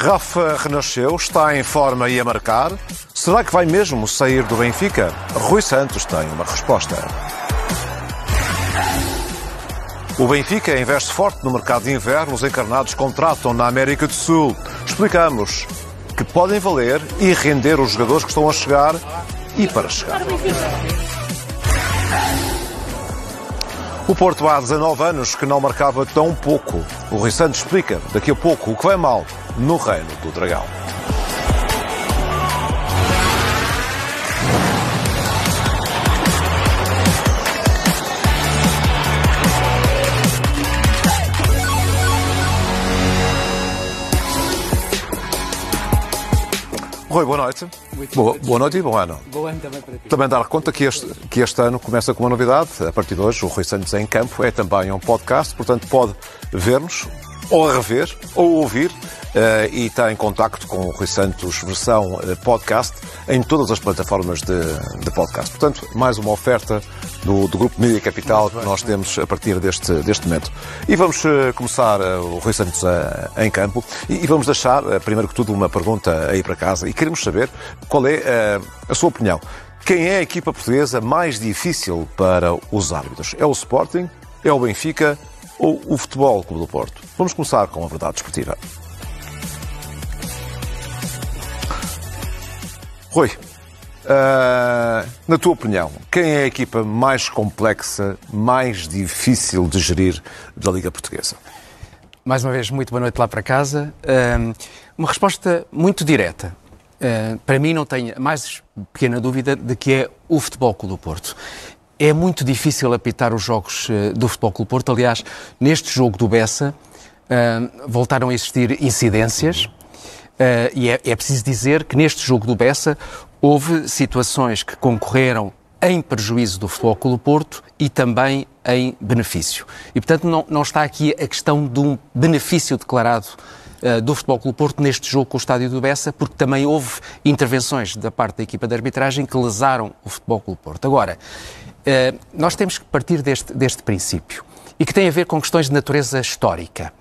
Rafa renasceu, está em forma e a marcar. Será que vai mesmo sair do Benfica? Rui Santos tem uma resposta. O Benfica investe forte no mercado de inverno. Os encarnados contratam na América do Sul. Explicamos que podem valer e render os jogadores que estão a chegar e para chegar. O Porto há 19 anos que não marcava tão pouco. O Rui Santos explica daqui a pouco o que vai mal no reino do Dragão. Rui, boa noite. Boa, boa, noite e bom ano. Bom ano também para ti. Também dar conta que este, que este ano começa com uma novidade. A partir de hoje, o Rui Santos em Campo é também um podcast, portanto pode ver-nos, ou rever, ou ouvir, uh, e está em contacto com o Rui Santos versão uh, podcast em todas as plataformas de, de podcast. Portanto, mais uma oferta do, do Grupo Mídia Capital que nós temos a partir deste, deste momento. E vamos uh, começar o Rui Santos em campo e, e vamos deixar, primeiro que tudo, uma pergunta aí para casa e queremos saber qual é a sua opinião. Quem é a equipa portuguesa mais difícil para os árbitros? É o Sporting? É o Benfica? ou o Futebol Clube do Porto? Vamos começar com a verdade esportiva. Rui, uh, na tua opinião, quem é a equipa mais complexa, mais difícil de gerir da Liga Portuguesa? Mais uma vez, muito boa noite lá para casa. Uh, uma resposta muito direta. Uh, para mim, não tenho a mais pequena dúvida de que é o Futebol Clube do Porto. É muito difícil apitar os jogos uh, do Futebol Clube Porto. Aliás, neste jogo do Bessa voltaram a existir incidências uh, e é, é, preciso dizer que neste jogo do Bessa houve situações que concorreram em prejuízo do Futebol Clube Porto e também em benefício. E, portanto, não, não está aqui a questão de um benefício declarado do Futebol Clube Porto neste jogo com o Estádio do Bessa, porque também houve intervenções da parte da equipa de arbitragem que lesaram o Futebol Clube Porto. Agora, eh, nós temos que partir deste, deste princípio e que tem a ver com questões de natureza histórica.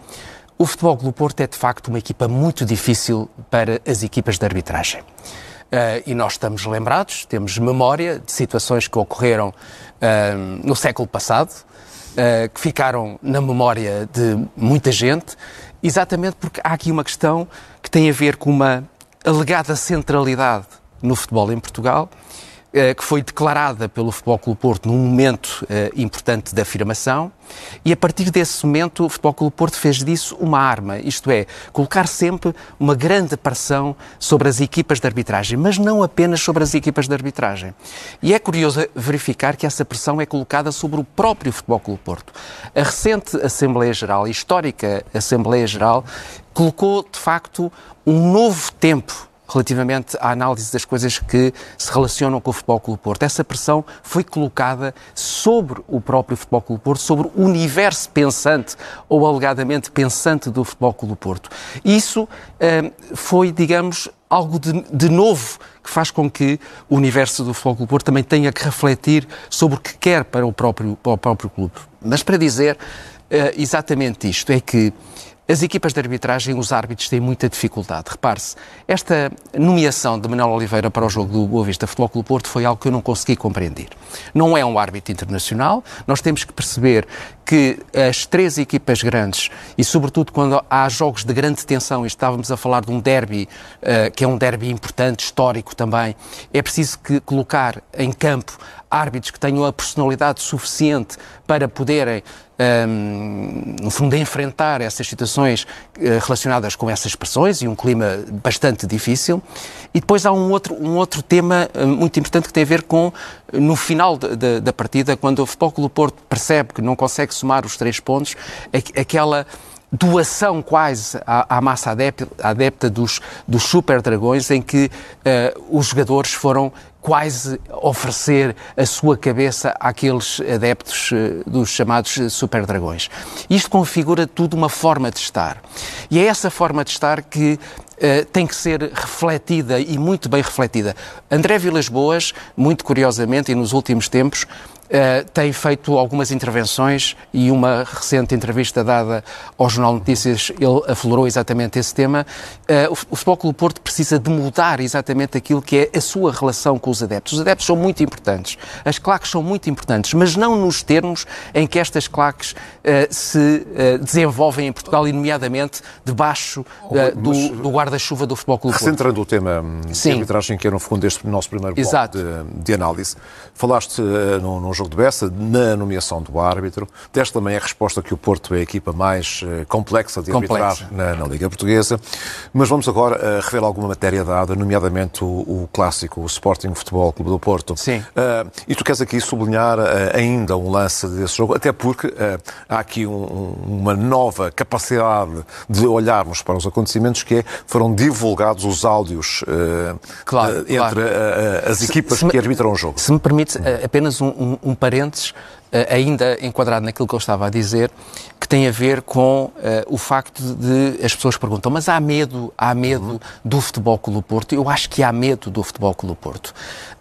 O Futebol Clube Porto é, de facto, uma equipa muito difícil para as equipas de arbitragem. Uh, e nós estamos lembrados, temos memória de situações que ocorreram uh, no século passado, uh, que ficaram na memória de muita gente, exatamente porque há aqui uma questão que tem a ver com uma alegada centralidade no futebol em Portugal que foi declarada pelo Futebol Clube Porto num momento uh, importante de afirmação e a partir desse momento o Futebol Clube Porto fez disso uma arma, isto é, colocar sempre uma grande pressão sobre as equipas de arbitragem, mas não apenas sobre as equipas de arbitragem. E é curioso verificar que essa pressão é colocada sobre o próprio Futebol Clube Porto. A recente Assembleia Geral, a histórica Assembleia Geral, colocou de facto um novo tempo relativamente à análise das coisas que se relacionam com o Futebol Clube Porto. Essa pressão foi colocada sobre o próprio Futebol Clube Porto, sobre o universo pensante ou alegadamente pensante do Futebol Clube Porto. Isso eh, foi, digamos, algo de, de, novo que faz com que o universo do Futebol Clube Porto também tenha que refletir sobre o que quer para o próprio, para o próprio clube. Mas para dizer eh, exatamente isto, é que as equipas de arbitragem, os árbitros têm muita dificuldade. Repare-se, esta nomeação de Manuel Oliveira para o jogo do Boa Vista Futebol Clube Porto foi algo que eu não consegui compreender. Não é um árbitro internacional, nós temos que perceber que as três equipas grandes, e sobretudo quando há jogos de grande tensão, e estávamos a falar de um derby, uh, que é um derby importante, histórico também, é preciso que colocar em campo árbitros que tenham a personalidade suficiente para poderem um, no fundo, enfrentar essas situações uh, relacionadas com essas pressões e um clima bastante difícil. E depois há um outro, um outro tema uh, muito importante que tem a ver com, no final de, de, da partida, quando o Futebol Clube Porto percebe que não consegue somar os três pontos, aquela doação quase à, à massa adepta, adepta dos, dos super dragões, em que uh, os jogadores foram quase oferecer a sua cabeça àqueles adeptos uh, dos chamados super dragões. Isto configura tudo uma forma de estar. E é essa forma de estar que Uh, tem que ser refletida e muito bem refletida. André Vilas Boas, muito curiosamente e nos últimos tempos, uh, tem feito algumas intervenções e uma recente entrevista dada ao Jornal Notícias, ele aflorou exatamente esse tema. Uh, o, Futebol Clube Porto precisa de mudar exatamente aquilo que é a sua relação com os adeptos. Os adeptos são muito importantes, as claques são muito importantes, mas não nos termos em que estas claques uh, se desenvolvem em Portugal e, nomeadamente, debaixo do, do guarda-chuva do Futebol Clube Porto. Centrando o tema Sim. arbitragem, que é no fundo este nosso primeiro bloco de, de, análise, falaste uh, num, num, jogo de Bessa na nomeação do árbitro, deste também a resposta que o Porto é a equipa mais uh, complexa de complexa. arbitrar na, na, Liga Portuguesa, mas vamos agora uh, revelar alguma matéria dada, nomeadamente o, o, clássico, o Sporting Futebol Clube do Porto. Sim. Uh, e tu queres aqui sublinhar ainda um lance desse jogo, até porque há aqui um, uma nova capacidade de olharmos para os acontecimentos que é, foram divulgados os áudios claro, entre claro. as equipas que arbitram o jogo. Se me permite, apenas um, um, um parênteses, ainda enquadrado naquilo que eu estava a dizer, que tem a ver com uh, o facto de as pessoas perguntam, mas há medo, há medo uhum. do Futebol Clube Porto? Eu acho que há medo do Futebol Clube Porto.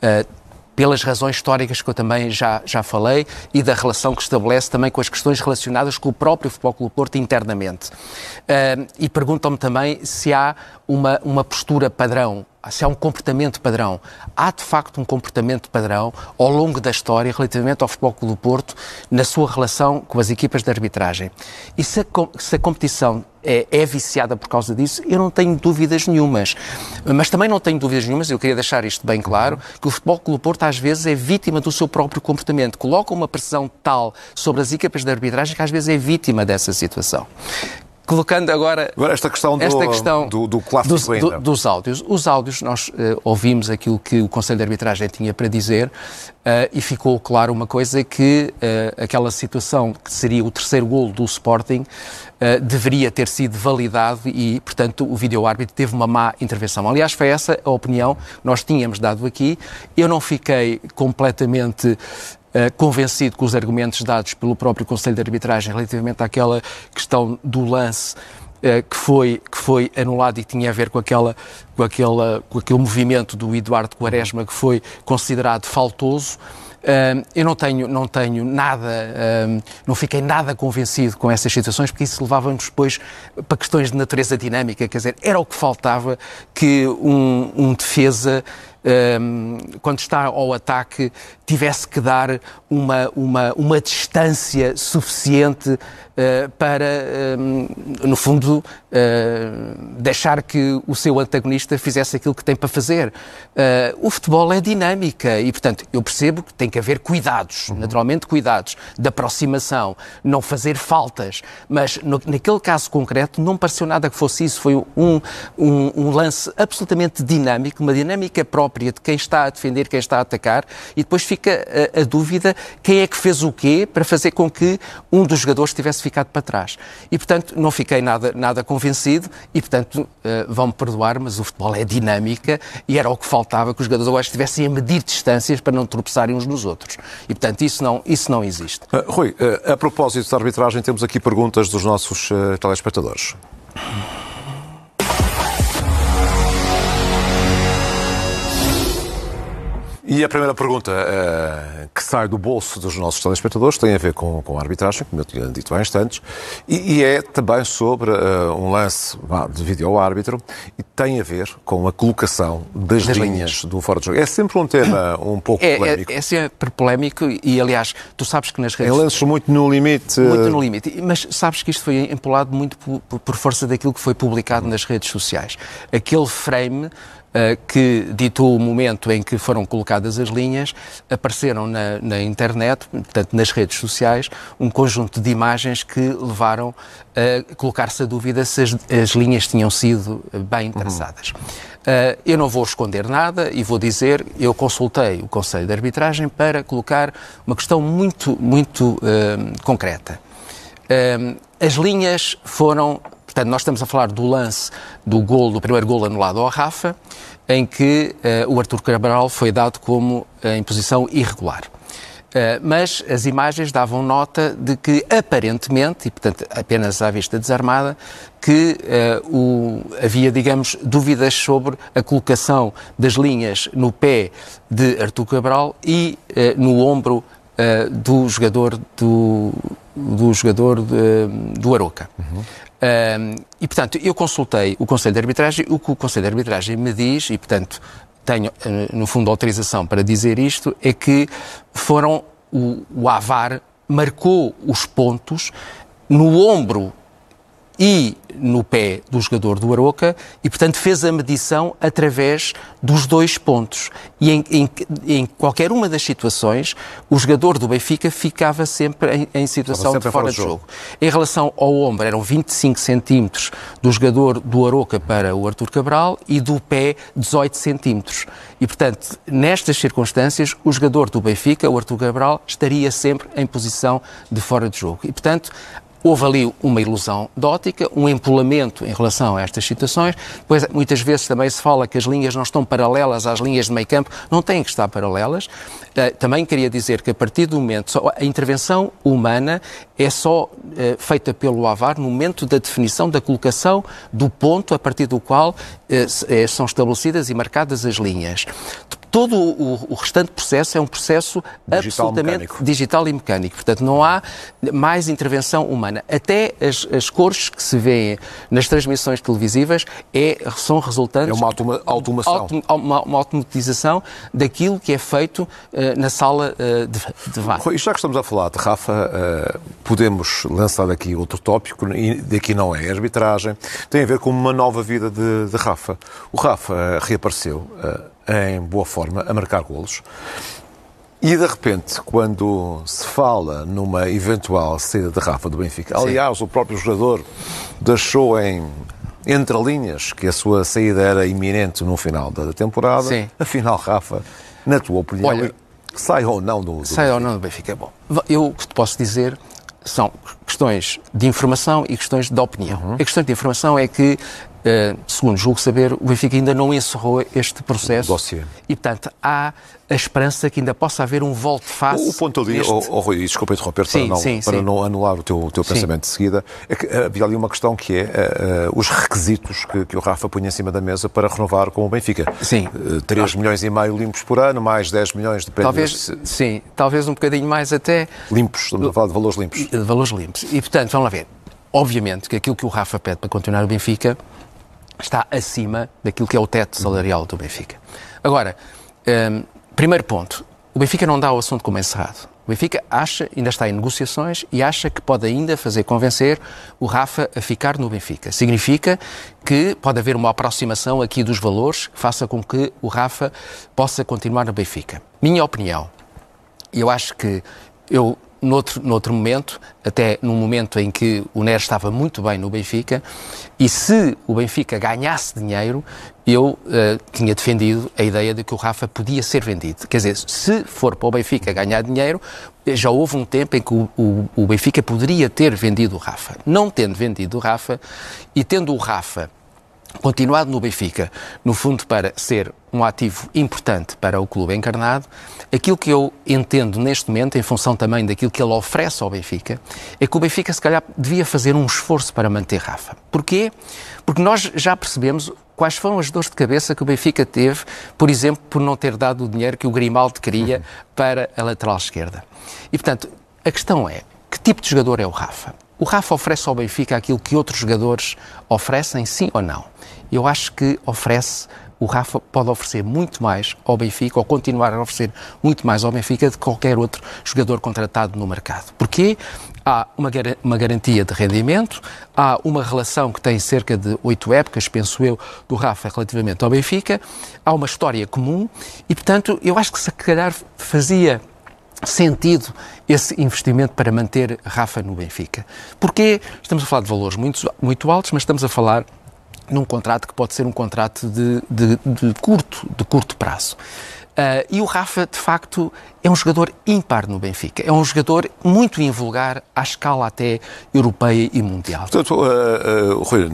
Uh, pelas razões históricas que eu também já, já falei e da relação que estabelece também com as questões relacionadas com o próprio Futebol Clube Porto internamente. Uh, e perguntam-me também se há uma, uma postura padrão se há um comportamento padrão. Há, de facto, um comportamento padrão ao longo da história relativamente ao Futebol Clube do Porto na sua relação com as equipas de arbitragem. E se a, se a competição é, é, viciada por causa disso, eu não tenho dúvidas nenhumas. Mas também não tenho dúvidas nenhumas, eu queria deixar isto bem claro, que o Futebol Clube Porto às vezes é vítima do seu próprio comportamento. Coloca uma pressão tal sobre as equipas de arbitragem que às vezes é vítima dessa situação colocando agora, agora esta questão, do, esta questão do, do clássico dos, do, dos áudios. Os áudios, nós uh, ouvimos aquilo que o Conselho de Arbitragem tinha para dizer uh, e ficou claro uma coisa que uh, aquela situação que seria o terceiro golo do Sporting deveria ter sido validado e, portanto, o vídeo-árbitro teve uma má intervenção. Aliás, foi essa a opinião que nós tínhamos dado aqui. Eu não fiquei completamente eh, convencido com os argumentos dados pelo próprio Conselho de Arbitragem relativamente àquela questão do lance uh, que, foi, que foi anulado e tinha a ver com, aquela, com, aquela, com aquele movimento do Eduardo Quaresma que foi considerado faltoso. Eu não tenho, não tenho nada, não fiquei nada convencido com essas situações, porque isso levava-nos depois para questões de natureza dinâmica, quer dizer, era o que faltava que um, um defesa quando está ao ataque, tivesse que dar uma, uma, uma distância suficiente uh, para, um, no fundo, uh, deixar que o seu antagonista fizesse aquilo que tem para fazer. Uh, o futebol é dinâmica e, portanto, eu percebo que tem que haver cuidados, uhum. naturalmente cuidados, de aproximação, não fazer faltas, mas no, naquele caso concreto não pareceu nada que fosse isso, foi um, um, um lance absolutamente dinâmico, uma dinâmica própria própria de quem está a defender, quem está a atacar, e depois fica a, a dúvida quem é que fez o quê para fazer com que um dos jogadores tivesse ficado para trás. E, portanto, não fiquei nada, nada convencido e, portanto, uh, vão-me perdoar, mas o futebol é dinâmica e era o que faltava que os jogadores estivessem a medir distâncias para não tropeçarem uns nos outros. E, portanto, isso não, isso não existe. Uh, Rui, a propósito da arbitragem, temos aqui perguntas dos nossos telespectadores. E a primeira pergunta uh, que sai do bolso dos nossos telespectadores tem a ver com, com a arbitragem, como eu tinha dito há instantes, e, e é também sobre uh, um lance de vídeo ao árbitro e tem a ver com a colocação das, das linhas, linhas, do fora de jogo. É sempre um tema um pouco é, polémico. É, é sempre polémico e, aliás, tu sabes que nas redes... Em lances muito no limite... Muito no limite, mas sabes que isto foi empolado muito por, por força daquilo que foi publicado nas redes sociais. Aquele frame que ditou o momento em que foram colocadas as linhas, apareceram na, na, internet, portanto nas redes sociais, um conjunto de imagens que levaram a colocar-se a dúvida se as, as, linhas tinham sido bem traçadas. Uhum. Uh, eu não vou esconder nada e vou dizer, eu consultei o Conselho de Arbitragem para colocar uma questão muito, muito uh, concreta. Uh, as linhas foram Portanto, nós estamos a falar do lance do gol, do primeiro gol anulado ao Rafa, em que uh, o Artur Cabral foi dado como uh, em posição irregular. Uh, mas as imagens davam nota de que, aparentemente, e portanto apenas à vista desarmada, que uh, o, havia, digamos, dúvidas sobre a colocação das linhas no pé de Artur Cabral e uh, no ombro do jogador do, do jogador de, do Aroca. Uhum. Uh, e, portanto, eu consultei o Conselho de Arbitragem, o que o Conselho de Arbitragem me diz, e, portanto, tenho, no fundo, autorização para dizer isto, é que foram o, o AVAR marcou os pontos no ombro e no pé do jogador do Aroca e, portanto, fez a medição através dos dois pontos. E em, em, em qualquer uma das situações, o jogador do Benfica ficava sempre em, em situação sempre de fora de jogo. jogo. Em relação ao ombro, eram 25 centímetros do jogador do Aroca para o Artur Cabral e do pé 18 centímetros. E, portanto, nestas circunstâncias, o jogador do Benfica, o Artur Cabral, estaria sempre em posição de fora de jogo. E, portanto, Houve ali uma ilusão de ótica, um empolamento em relação a estas situações. Depois, muitas vezes também se fala que as linhas não estão paralelas às linhas de meio campo, não têm que estar paralelas. Eh, também queria dizer que a partir do momento, a intervenção humana é só eh, feita pelo AVAR no momento da definição, da colocação do ponto a partir do qual eh, são estabelecidas e marcadas as linhas todo o, o, restante processo é um processo digital absolutamente mecânico. digital e mecânico. Portanto, não há mais intervenção humana. Até as, as cores que se vêem nas transmissões televisivas é, são resultantes... É uma automa automação. Autom uma, uma, automatização daquilo que é feito na sala uh, de, de VAR. E já que estamos a falar de Rafa, uh, podemos lançar aqui outro tópico, e daqui não é arbitragem, tem a ver com uma nova vida de, de Rafa. O Rafa reapareceu em boa forma, a marcar golos. E de repente, quando se fala numa eventual saída de Rafa do Benfica, Sim. aliás, o próprio jogador deixou em entre linhas que a sua saída era iminente no final da temporada. Sim. Afinal, Rafa, na tua opinião, Olha, sai ou não do, do Sai Benfica? ou não do Benfica? Bom, eu o que te posso dizer são questões de informação e questões de opinião. Uhum. A questão de informação é que segundo julgo saber, o Benfica ainda não encerrou este processo. Dossiê. E, portanto, há a esperança que ainda possa haver um volte-face. O ponto ali, neste... oh, oh, Rui, desculpa interromper sim, para, não, sim, para sim. não anular o teu, o teu pensamento de seguida, é que eh, havia ali uma questão que é uh, uh, os requisitos que, que, o Rafa punha em cima da mesa para renovar com o Benfica. Sim. Uh, 3 ah. milhões e meio limpos por ano, mais 10 milhões de prémios. Talvez, sim, talvez um bocadinho mais até. Limpos, estamos a falar de valores limpos. De valores limpos. E, portanto, vamos lá ver. Obviamente que aquilo que o Rafa pede para continuar o Benfica está acima daquilo que é o teto salarial do Benfica. Agora, um, primeiro ponto, o Benfica não dá o assunto como encerrado. O Benfica acha, ainda está em negociações e acha que pode ainda fazer convencer o Rafa a ficar no Benfica. Significa que pode haver uma aproximação aqui dos valores que faça com que o Rafa possa continuar no Benfica. Minha opinião, eu acho que eu noutro, noutro momento, até num momento em que o Neres estava muito bem no Benfica, e se o Benfica ganhasse dinheiro, eu uh, tinha defendido a ideia de que o Rafa podia ser vendido. Quer dizer, se for para o Benfica ganhar dinheiro, já houve um tempo em que o, o, o Benfica poderia ter vendido o Rafa. Não tendo vendido o Rafa e tendo o Rafa continuado no Benfica, no fundo para ser um ativo importante para o clube encarnado, aquilo que eu entendo neste momento, em função também daquilo que ele oferece ao Benfica, é que o Benfica se calhar devia fazer um esforço para manter Rafa. Porquê? Porque nós já percebemos quais foram as dores de cabeça que o Benfica teve, por exemplo, por não ter dado o dinheiro que o Grimaldo queria para a lateral esquerda. E, portanto, a questão é, que tipo de jogador é o Rafa? O Rafa oferece ao Benfica aquilo que outros jogadores oferecem, sim ou não? Eu acho que oferece, o Rafa pode oferecer muito mais ao Benfica, ou continuar a oferecer muito mais ao Benfica, de qualquer outro jogador contratado no mercado. Porquê? Há uma, uma garantia de rendimento, há uma relação que tem cerca de oito épocas, penso eu, do Rafa relativamente ao Benfica, há uma história comum e, portanto, eu acho que se calhar fazia sentido esse investimento para manter Rafa no Benfica. Porque estamos a falar de valores muito, muito altos, mas estamos a falar num contrato que pode ser um contrato de, de, de curto, de curto prazo. Uh, e o Rafa, de facto, é um jogador ímpar no Benfica. É um jogador muito invulgar à escala até europeia e mundial. Portanto, uh, uh, Rui,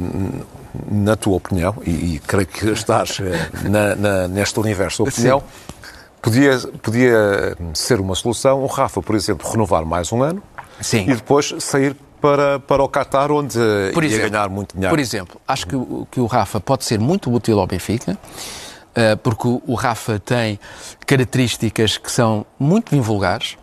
na tua opinião, e, e creio que estás na, na, neste universo de opinião, Sim Podia, podia ser uma solução o Rafa, por exemplo, renovar mais um ano Sim. e depois sair para, para o Qatar, onde por ia exemplo, ganhar muito dinheiro. Por exemplo, acho que, que o Rafa pode ser muito útil ao Benfica, eh, porque o Rafa tem características que são muito invulgares,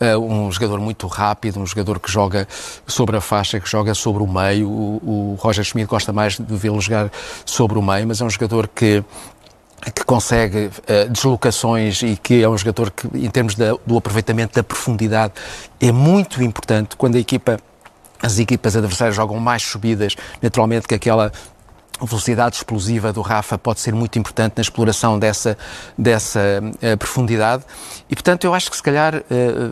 uh, um jogador muito rápido, um jogador que joga sobre a faixa, que joga sobre o meio. O, o Roger Schmidt gosta mais de vê-lo jogar sobre o meio, mas é um jogador que que consegue uh, deslocações e que é um jogador que, em termos de, do aproveitamento da profundidade, é muito importante quando a equipa as equipas adversárias jogam mais subidas, naturalmente que aquela velocidade explosiva do Rafa pode ser muito importante na exploração dessa, dessa uh, profundidade e, portanto, eu acho que se calhar uh,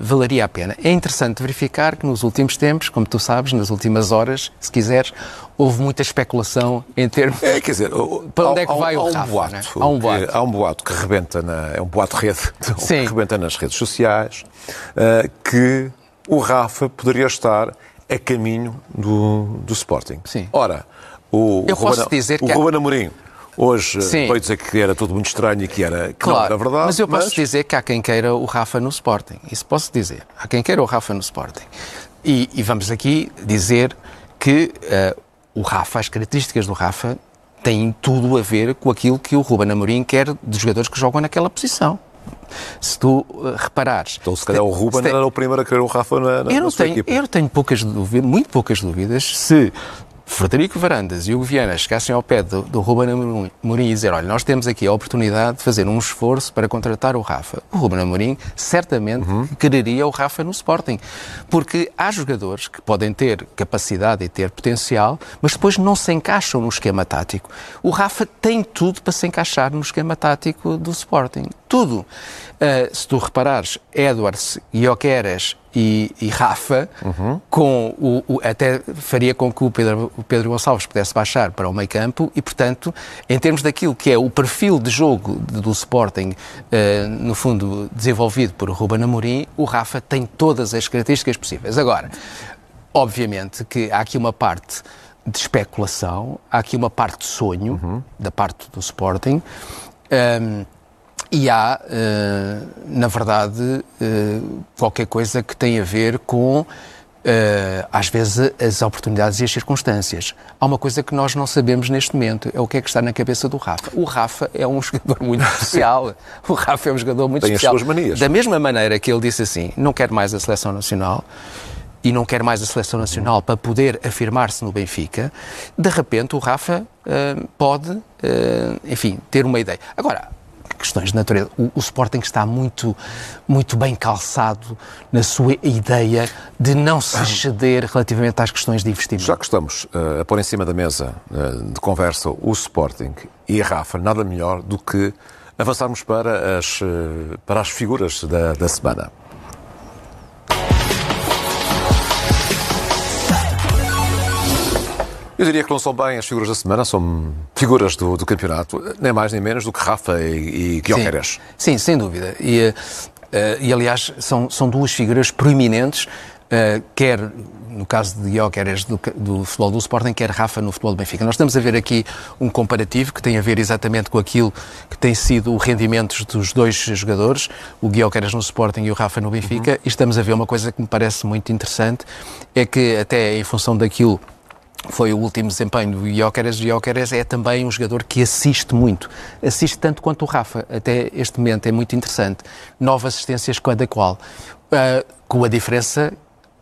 valeria a pena. É interessante verificar que nos últimos tempos, como tu sabes, nas últimas horas, se quiseres, houve muita especulação em termos. É, quer dizer, para onde é que vai há, o um Rafa? boato, né? Há um boato. Que, há um boato que rebenta na. É um boato rede Sim. que rebenta nas redes sociais uh, que o Rafa poderia estar a caminho do, do Sporting. Sim. Ora, o, Eu o posso Ruben, dizer o que há- Ruben Amorim hoje Sim. veio dizer que era tudo muito estranho e que, era, que Claro, não era verdade. mas eu posso dizer que há quem queira o Rafa no Sporting. Isso posso dizer. Há quem queira o Rafa no Sporting. E, e vamos aqui dizer que eh, o Rafa, as características do Rafa, têm tudo a ver com aquilo que o Ruben Amorim quer dos jogadores que jogam naquela posição. Se tu eh, reparares... Então, se calhar o Ruben tem- era o primeiro a querer o Rafa na, na, eu na tenho, equipa. eu tenho poucas dúvidas, muito poucas dúvidas, se Frederico Varandas e o Viana chegassem ao pé do, do Ruben Amorim e dizer, olha, nós temos aqui a oportunidade de fazer um esforço para contratar o Rafa. O Ruben Amorim certamente quereria o Rafa no Sporting. Porque há jogadores que podem ter capacidade e ter potencial, mas depois não se encaixam no esquema tático. O Rafa tem tudo para se encaixar no esquema tático do Sporting. Tudo. Uh, se tu reparares, Edwards, Ioqueres e, e Rafa, com o, o- até faria com que o Pedro, o Pedro Gonçalves pudesse baixar para o meio campo e, portanto, em termos daquilo que é o perfil de jogo do Sporting, uh, no fundo desenvolvido por Ruben Amorim, o Rafa tem todas as características possíveis. Agora, obviamente que há aqui uma parte de especulação, há aqui uma parte de sonho da parte do Sporting. Um, e há, eh, na verdade, eh, qualquer coisa que tem a ver com, eh, às vezes, as oportunidades e as circunstâncias. Há uma coisa que nós não sabemos neste momento, é o que é que está na cabeça do Rafa. O Rafa é um jogador muito especial. O Rafa é um jogador muito Tem as especial. suas manias. Da mesma maneira que ele disse assim, não quero mais a seleção nacional, e não quer mais a seleção nacional para poder afirmar-se no Benfica, de repente o Rafa eh, pode, eh, enfim, ter uma ideia. Agora, questões de natureza. O, o Sporting está muito, muito bem calçado na sua ideia de não se ceder relativamente às questões de investimento. Já que estamos eh, a pôr em cima da mesa eh, de conversa o Sporting e a Rafa, nada melhor do que avançarmos para as, eh, para as figuras da, da semana. Eu diria que não são bem as figuras da semana, são figuras do, do campeonato, nem mais nem menos do que Rafa e, e Guioqueres. Sim, sim, sem dúvida. E, eh, e aliás, são, são duas figuras proeminentes, eh, quer no caso de Guioqueres do, do futebol do Sporting, quer Rafa no futebol do Benfica. Nós estamos a ver aqui um comparativo que tem a ver exatamente com aquilo que tem sido o rendimento dos dois jogadores, o Guioqueres no Sporting e o Rafa no Benfica, e estamos a ver uma coisa que me parece muito interessante, é que até em função daquilo foi o último desempenho do Jóqueres. O Jóqueres é também um jogador que assiste muito. Assiste tanto quanto o Rafa. Até este momento é muito interessante. Nove assistências cada qual. Uh, com a diferença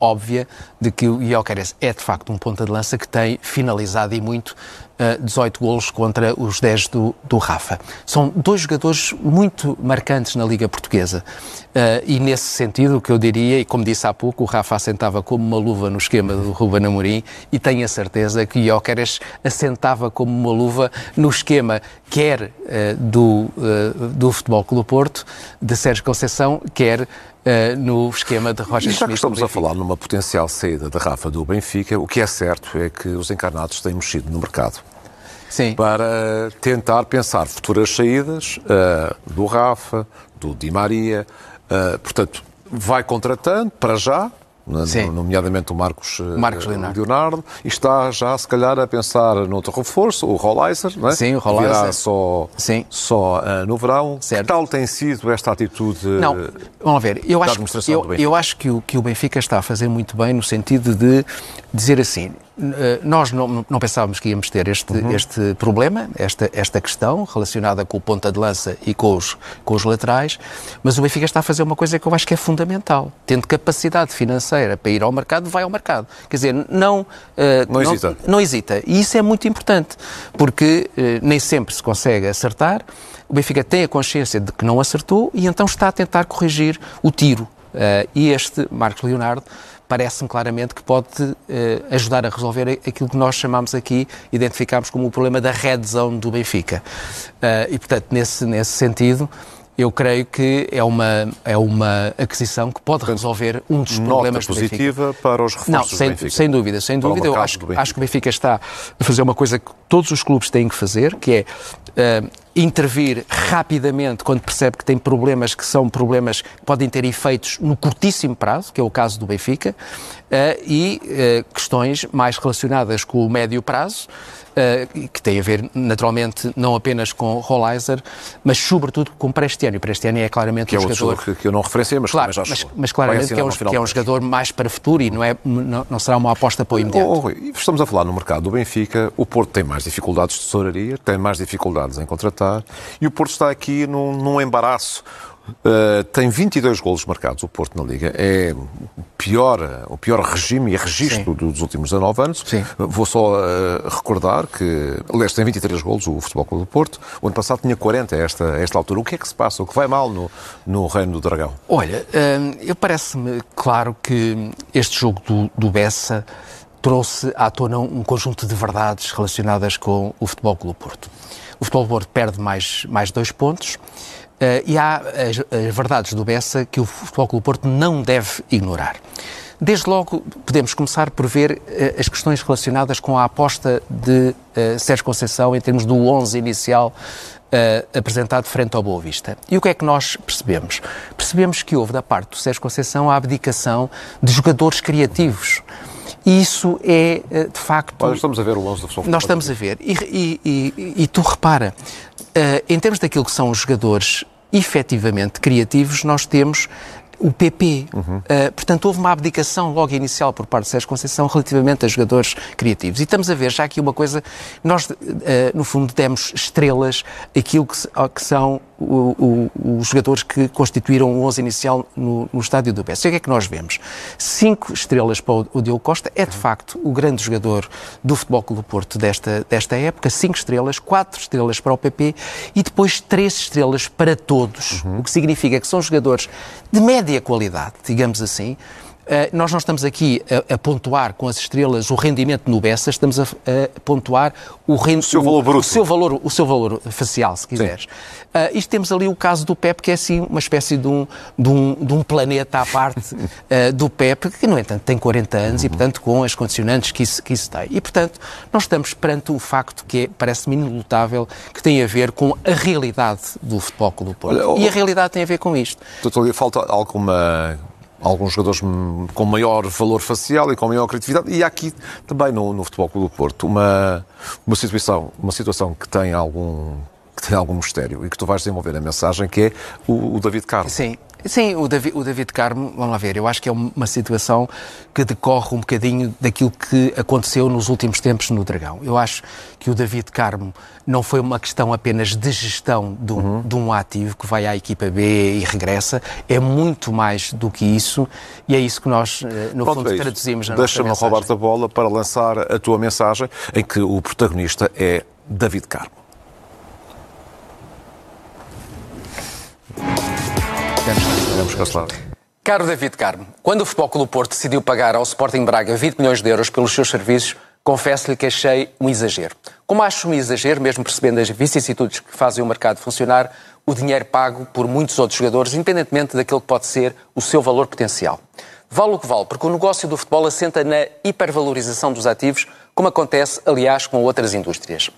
óbvia de que o Jóqueres é de facto um ponta de lança que tem finalizado e muito uh, 18 golos contra os 10 do, do Rafa. São dois jogadores muito marcantes na Liga Portuguesa. Uh, e nesse sentido, o que eu diria, e como disse há pouco, o Rafa assentava como uma luva no esquema do Ruben Amorim e tenho a certeza que Jóqueres assentava como uma luva no esquema quer uh, do, do Futebol Clube Porto, de Sérgio Conceição, quer Uh, no esquema de Roger E já que Schmidt. estamos a falar numa potencial saída da Rafa do Benfica, o que é certo é que os encarnados têm mexido no mercado Sim. para tentar pensar futuras saídas uh, do Rafa, do Di Maria. Uh, portanto, vai contratando para já, Sim. nomeadamente o Marcos, uh, Marcos Leonardo. Leonardo, e está já, se calhar, a pensar noutro reforço, o Rolleiser, não é? Sim, o Que virá só, Sim. só uh, no verão. Certo. Que tal tem sido esta atitude? Não, vamos ver. Eu da acho, administração eu, do Benfica. eu acho que o, que o Benfica está a fazer muito bem no sentido de dizer assim: eh, nós não, não, pensávamos que íamos ter este, uhum. este problema, esta, esta questão relacionada com o ponta de lança e com os, com os laterais, mas o Benfica está a fazer uma coisa que eu acho que é fundamental. Tendo capacidade financeira para ir ao mercado, vai ao mercado. Quer dizer, não, uh, não, não, hesita. não hesita. E isso é muito importante, porque uh, nem sempre se consegue acertar. O Benfica tem a consciência de que não acertou e então está a tentar corrigir o tiro. Uh, e este Marcos Leonardo parece-me claramente que pode uh, ajudar a resolver aquilo que nós chamamos aqui, identificamos como o problema da red zone do Benfica. Uh, e, portanto, nesse, nesse sentido, eu creio que é uma, é uma aquisição que pode resolver um dos Nota problemas positiva para os reforços Não, sem, do Benfica. sem dúvida, sem dúvida. Eu acho, acho que o Benfica está a fazer uma coisa que todos os clubes têm que fazer, que é uh, intervir rapidamente quando percebe que tem problemas que são problemas que podem ter efeitos no curtíssimo prazo, que é o caso do Benfica, uh, e uh, questões mais relacionadas com o médio prazo, uh, que tem a ver, naturalmente, não apenas com Rollizer, mas sobretudo com Prestiano. E Prestiano é claramente que um é jogador... Que, que eu não referenciei, mas claro, mas, mas, claramente que é, um, que é um jogador mais para futuro e não, é, não, não será uma aposta para o imediato. Oh, oh, estamos a falar no mercado do Benfica, o Porto tem mais dificuldades de tesouraria, tem mais dificuldades em contratar e o Porto está aqui num, num embaraço. Uh, tem 22 golos marcados o Porto na Liga. É o pior, o pior regime e registro Sim. dos últimos 19 anos. Sim. Vou só uh, recordar que, aliás, tem 23 golos o Futebol Clube do Porto. O ano passado tinha 40 a esta, a esta altura. O que é que se passa? O que vai mal no, no Reino do Dragão? Olha, uh, eu parece-me claro que este jogo do, do Bessa trouxe à tona um conjunto de verdades relacionadas com o Futebol Clube do Porto. O Futebol Porto perde mais, mais dois pontos. Uh, e há as, as, verdades do Bessa que o Futebol Clube Porto não deve ignorar. Desde logo, podemos começar por ver uh, as questões relacionadas com a aposta de uh, Sérgio Conceição em termos do 11 inicial apresentado frente ao Boa Vista. E o que é que nós percebemos? Percebemos que houve da parte do Sérgio Conceição a abdicação de jogadores criativos. E isso é, de facto... Olha, estamos a ver o 11 do Futebol Nós estamos a ver. E, e, e, e tu repara, Uh, em termos daquilo que são os jogadores efetivamente criativos, nós temos o PP. Uhum. Uh, portanto, houve uma abdicação logo inicial por parte de Sérgio Conceição relativamente a jogadores criativos. E estamos a ver já aqui uma coisa, nós, uh, no fundo, demos estrelas aquilo que, que são o, o, os jogadores que constituíram o 11 inicial no, no estádio do PS. E o que é que nós vemos? Cinco estrelas para o, o Diogo Costa, é de facto o grande jogador do Futebol Clube do Porto desta, desta época, cinco estrelas, quatro estrelas para o PP e depois três estrelas para todos, uhum. o que significa que são jogadores de média qualidade, digamos assim, nós não estamos aqui a, a, pontuar com as estrelas o rendimento no Bessa, estamos a, a pontuar o, rend... o, seu valor bruto. O seu valor, o seu valor facial, se quiseres. Uh, isto temos ali o caso do PEP, que é assim uma espécie de um, de um, de um planeta à parte uh, do PEP, que, no entanto, tem 40 anos uhum. e, portanto, com as condicionantes que isso, que isso tem. E, portanto, nós estamos perante o facto que é, parece-me inelutável, que tem a ver com a realidade do Futebol Clube do Porto. Olha, e a realidade tem a ver com isto. Doutor, falta alguma alguns jogadores com maior valor facial e com maior criatividade. E há aqui também no, no Futebol Clube do Porto uma, uma, situação, uma situação que tem algum que tem algum mistério e que tu vais desenvolver a mensagem, que é o, o David Carlos. Sim, Sim, o David, o David Carmo, vamos lá ver, eu acho que é uma situação que decorre um bocadinho daquilo que aconteceu nos últimos tempos no Dragão. Eu acho que o David Carmo não foi uma questão apenas de gestão de um, uhum. de um ativo que vai à equipa B e regressa, é muito mais do que isso e é isso que nós, eh, no Pronto, fundo, é traduzimos na Deixa-me roubar-te a bola para lançar a tua mensagem em que o protagonista é David Carmo. Vamos cancelar. Caro David Carmo, quando o Futebol Clube Porto decidiu pagar ao Sporting Braga 20 milhões de euros pelos seus serviços, confesso-lhe que achei um exagero. Como acho um exagero, mesmo percebendo as vicissitudes que fazem o mercado funcionar, o dinheiro pago por muitos outros jogadores, independentemente daquilo que pode ser o seu valor potencial. Vale o que vale, porque o negócio do futebol assenta na hipervalorização dos ativos, como acontece, aliás, com outras indústrias.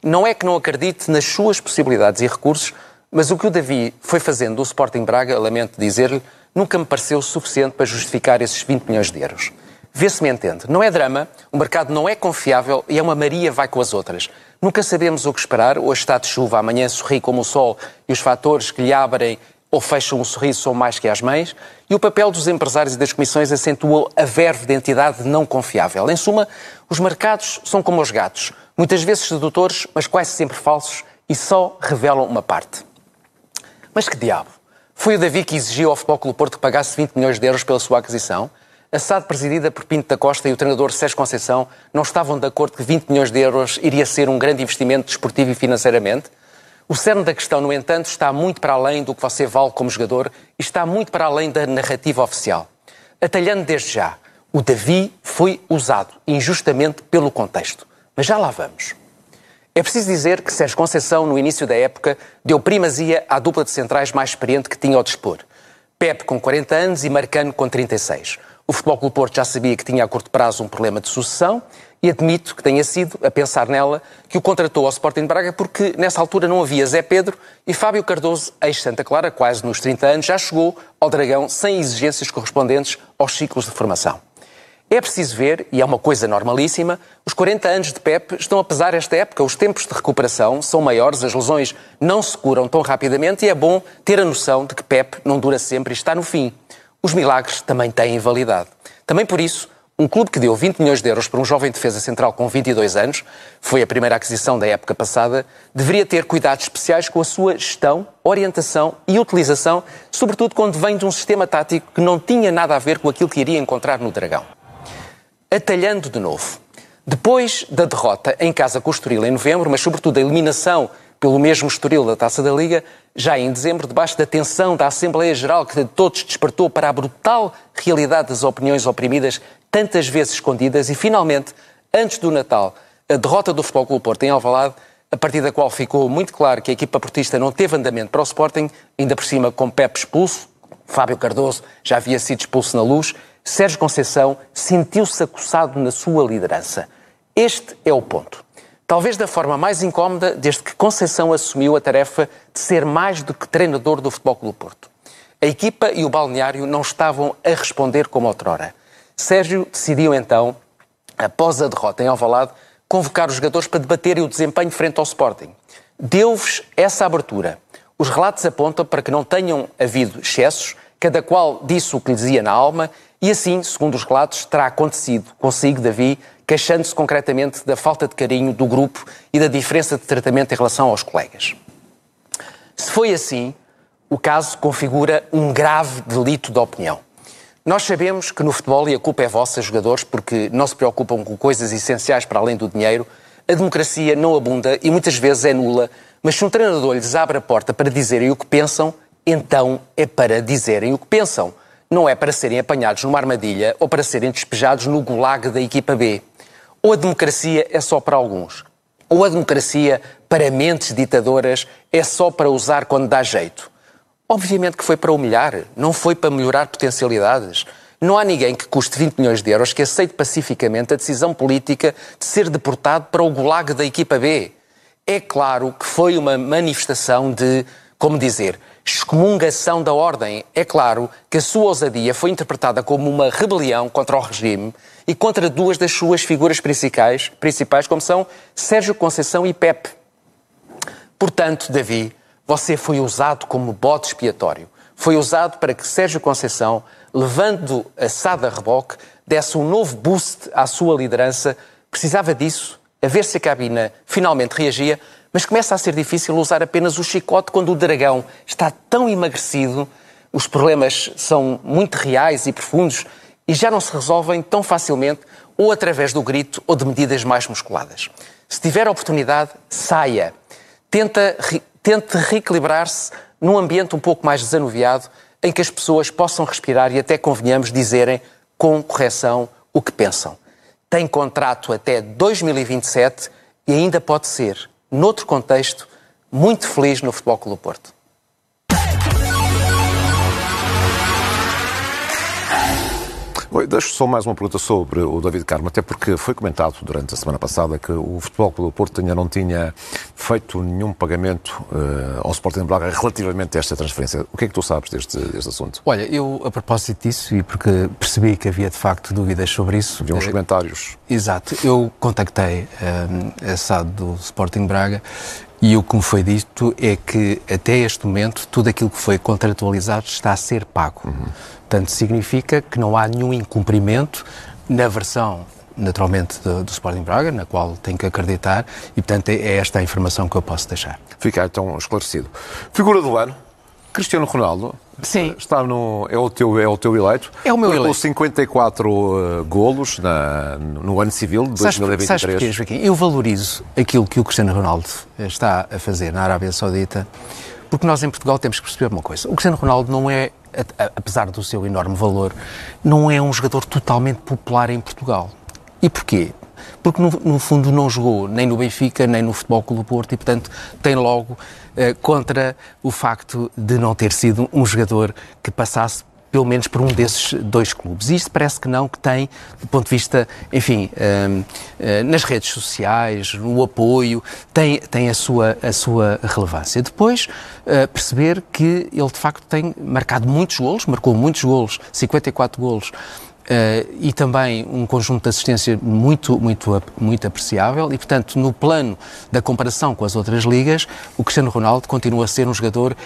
Não é que não acredite nas suas possibilidades e recursos, mas o que o Davi foi fazendo do Sporting Braga, lamento dizer-lhe, nunca me pareceu suficiente para justificar esses 20 milhões de euros. Vê se me entende. Não é drama, o mercado não é confiável e é uma Maria vai com as outras. Nunca sabemos o que esperar. Hoje está de chuva, amanhã sorri como o sol e os fatores que lhe abrem ou fecham um sorriso são mais que as mães, e o papel dos empresários e das comissões acentua a verve de entidade não confiável. Em suma, os mercados são como os gatos, muitas vezes sedutores, mas quase sempre falsos, e só revelam uma parte. Mas que diabo? Foi o Davi que exigiu ao Futebol Clube Porto que pagasse 20 milhões de euros pela sua aquisição? A SAD, presidida por Pinto da Costa e o treinador Sérgio Conceição, não estavam de acordo que 20 milhões de euros iria ser um grande investimento desportivo e financeiramente? O cerne da questão, no entanto, está muito para além do que você vale como jogador e está muito para além da narrativa oficial. Atalhando desde já, o Davi foi usado injustamente pelo contexto. Mas já lá vamos. É preciso dizer que Sérgio Conceição, no início da época, deu primazia à dupla de centrais mais experiente que tinha ao dispor. Pepe com 40 anos e Marcano com 36. O Futebol Clube Porto já sabia que tinha a curto prazo um problema de sucessão e admito que tenha sido, a pensar nela, que o contratou ao Sporting de Braga porque nessa altura não havia Zé Pedro e Fábio Cardoso, ex-Santa Clara, quase nos 30 anos, já chegou ao Dragão sem exigências correspondentes aos ciclos de formação. É preciso ver, e é uma coisa normalíssima, os 40 anos de Pep estão a pesar esta época. Os tempos de recuperação são maiores, as lesões não se curam tão rapidamente e é bom ter a noção de que Pep não dura sempre e está no fim. Os milagres também têm validade. Também por isso, um clube que deu 20 milhões de euros para um jovem defesa central com 22 anos, foi a primeira aquisição da época passada, deveria ter cuidados especiais com a sua gestão, orientação e utilização, sobretudo quando vem de um sistema tático que não tinha nada a ver com aquilo que iria encontrar no Dragão. Atalhando de novo. Depois da derrota em casa com o Estoril em novembro, mas sobretudo a eliminação pelo mesmo Estoril da Taça da Liga, já em dezembro, debaixo da tensão da Assembleia Geral que de todos despertou para a brutal realidade das opiniões oprimidas tantas vezes escondidas e, finalmente, antes do Natal, a derrota do Futebol Clube Porto em Alvalade, a partir da qual ficou muito claro que a equipa portista não teve andamento para o Sporting, ainda por cima com Pepe expulso, Fábio Cardoso já havia sido expulso na luz, Sérgio Conceição sentiu-se acossado na sua liderança. Este é o ponto. Talvez da forma mais incómoda desde que Conceição assumiu a tarefa de ser mais do que treinador do Futebol Clube Porto. A equipa e o balneário não estavam a responder como outrora. Sérgio decidiu então, após a derrota em Alvalade, convocar os jogadores para debaterem o desempenho frente ao Sporting. Deu-vos essa abertura. Os relatos apontam para que não tenham havido excessos, cada qual disse o que lhe dizia na alma, e assim, segundo os relatos, terá acontecido consigo, Davi, queixando-se concretamente da falta de carinho do grupo e da diferença de tratamento em relação aos colegas. Se foi assim, o caso configura um grave delito de opinião. Nós sabemos que no futebol, e a culpa é vossa, jogadores, porque não se preocupam com coisas essenciais para além do dinheiro, a democracia não abunda e muitas vezes é nula, mas se um treinador lhes abre a porta para dizerem o que pensam, então é para dizerem o que pensam. Não é para serem apanhados numa armadilha ou para serem despejados no gulag da equipa B. Ou a democracia é só para alguns, ou a democracia, para mentes ditadoras, é só para usar quando dá jeito. Obviamente que foi para humilhar, não foi para melhorar potencialidades. Não há ninguém que custe 20 milhões de euros que aceite pacificamente a decisão política de ser deportado para o gulag da equipa B. É claro que foi uma manifestação de, como dizer, excomungação da ordem. É claro que a sua ousadia foi interpretada como uma rebelião contra o regime e contra duas das suas figuras principais, principais como são Sérgio Conceição e Pepe. Portanto, Davi, você foi usado como bode expiatório. Foi usado para que Sérgio Conceição, levando a Sada reboque, desse um novo boost à sua liderança. Precisava disso, a ver se a cabina finalmente reagia, mas começa a ser difícil usar apenas o chicote quando o dragão está tão emagrecido, os problemas são muito reais e profundos e já não se resolvem tão facilmente ou através do grito ou de medidas mais musculadas. Se tiver oportunidade, saia. Tenta tente reequilibrar-se num ambiente um pouco mais desanuviado, em que as pessoas possam respirar e até convenhamos dizerem com correção o que pensam. Tem contrato até 2027 e ainda pode ser, noutro contexto, muito feliz no Futebol Clube Porto. Oi, deixo só mais uma pergunta sobre o David Carmo, até porque foi comentado durante a semana passada que o Futebol Clube do Porto ainda não tinha feito nenhum pagamento uh, ao Sporting de Braga relativamente a esta transferência. O que é que tu sabes deste, deste assunto? Olha, eu, a propósito disso, e porque percebi que havia de facto dúvidas sobre isso... Havia uns uh, comentários. Exato. Eu contactei uh, a SAD do Sporting Braga E o que me foi dito é que, até este momento, tudo aquilo que foi contratualizado está a ser pago. Uhum. Portanto, significa que não há nenhum incumprimento na versão, naturalmente, do, do Sporting Braga, na qual tenho que acreditar, e, portanto, é esta a informação que eu posso deixar. Fica então esclarecido. Figura do ano, Cristiano Ronaldo. Sim. Está no, é, o teu, é o teu eleito. É o meu eleito. Com 54 uh, golos na, no ano civil de 2023. Sabes porquê, Joaquim? Eu valorizo aquilo que o Cristiano Ronaldo está a fazer na Arábia Saudita, porque nós em Portugal temos que perceber uma coisa. O Cristiano Ronaldo não é, apesar do seu enorme valor, não é um jogador totalmente popular em Portugal. E porquê? Porque, no, no, fundo, não jogou nem no Benfica, nem no Futebol Clube Porto e, portanto, tem logo eh, contra o facto de não ter sido um jogador que passasse pelo menos por um desses dois clubes. E isto parece que não, que tem, do ponto de vista, enfim, um, uh, nas redes sociais, no apoio, tem, tem a, sua, a sua relevância. Depois, uh, perceber que ele, de facto, tem marcado muitos golos, marcou muitos golos, 54 golos, Uh, e também um conjunto de assistência muito, muito, muito apreciável e, portanto, no plano da comparação com as outras ligas, o Cristiano Ronaldo continua a ser um jogador uh,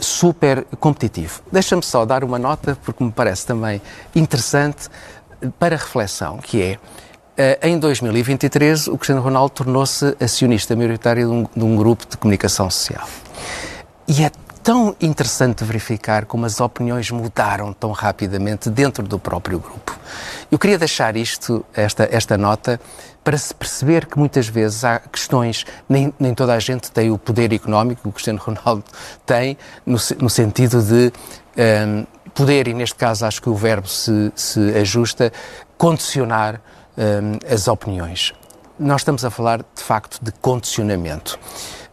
super competitivo. Deixa-me só dar uma nota, porque me parece também interessante para reflexão, que é, uh, em 2023, o Cristiano Ronaldo tornou-se acionista maioritário de um, de um grupo de comunicação social. E é tão interessante verificar como as opiniões mudaram tão rapidamente dentro do próprio grupo. Eu queria deixar isto, esta, esta nota, para se perceber que muitas vezes há questões, nem, nem toda a gente tem o poder económico que o Cristiano Ronaldo tem, no, no sentido de um, poder, e neste caso acho que o verbo se, se ajusta, condicionar um, as opiniões. Nós estamos a falar, de facto, de condicionamento.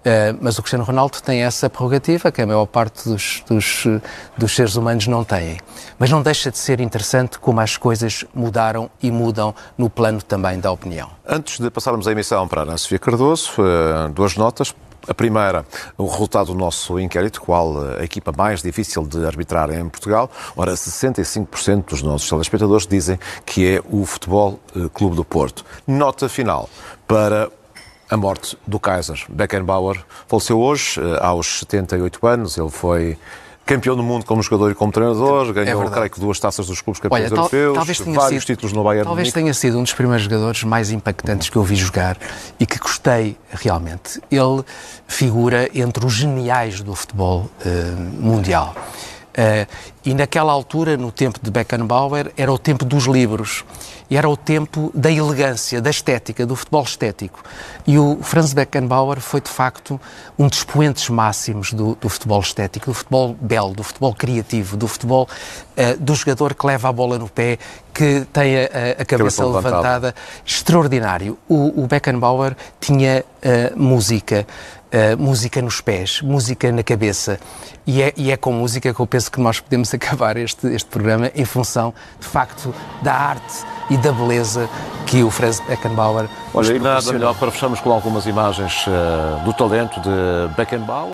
Uh, mas o Cristiano Ronaldo tem essa prerrogativa que a maior parte dos, dos, dos, seres humanos não têm. Mas não deixa de ser interessante como as coisas mudaram e mudam no plano também da opinião. Antes de passarmos a emissão para a Ana Sofia Cardoso, uh, duas notas. A primeira, o resultado do nosso inquérito, qual a equipa mais difícil de arbitrar em Portugal. Ora, 65% dos nossos telespectadores dizem que é o Futebol eh, Clube do Porto. Nota final para a morte do Kaiser. Beckenbauer faleceu hoje, eh, aos 78 anos. Ele foi campeão do mundo como jogador e como treinador, ganhou, é creio que, duas taças dos clubes campeões Olha, europeus, talvez tenha vários sido, títulos no Bayern Talvez tenha sido um dos primeiros jogadores mais impactantes que eu vi jogar e que gostei realmente. Ele figura entre os geniais do futebol uh, mundial. Uh, e naquela altura, no tempo de Beckenbauer, era o tempo dos livros. E era o tempo da elegância, da estética, do futebol estético. E o Franz Beckenbauer foi, de facto, um dos expoentes máximos do, do futebol estético, do futebol belo, do futebol criativo, do futebol uh, do jogador que leva a bola no pé, que tem a, a cabeça levantada. Extraordinário. O, o Beckenbauer tinha uh, música. Uh, música nos pés, música na cabeça. E é, e é, com música que eu penso que nós podemos acabar este, este programa em função, de facto, da arte e da beleza que o Franz Beckenbauer Olha, e nada melhor para fecharmos com algumas imagens uh, do talento de Beckenbauer.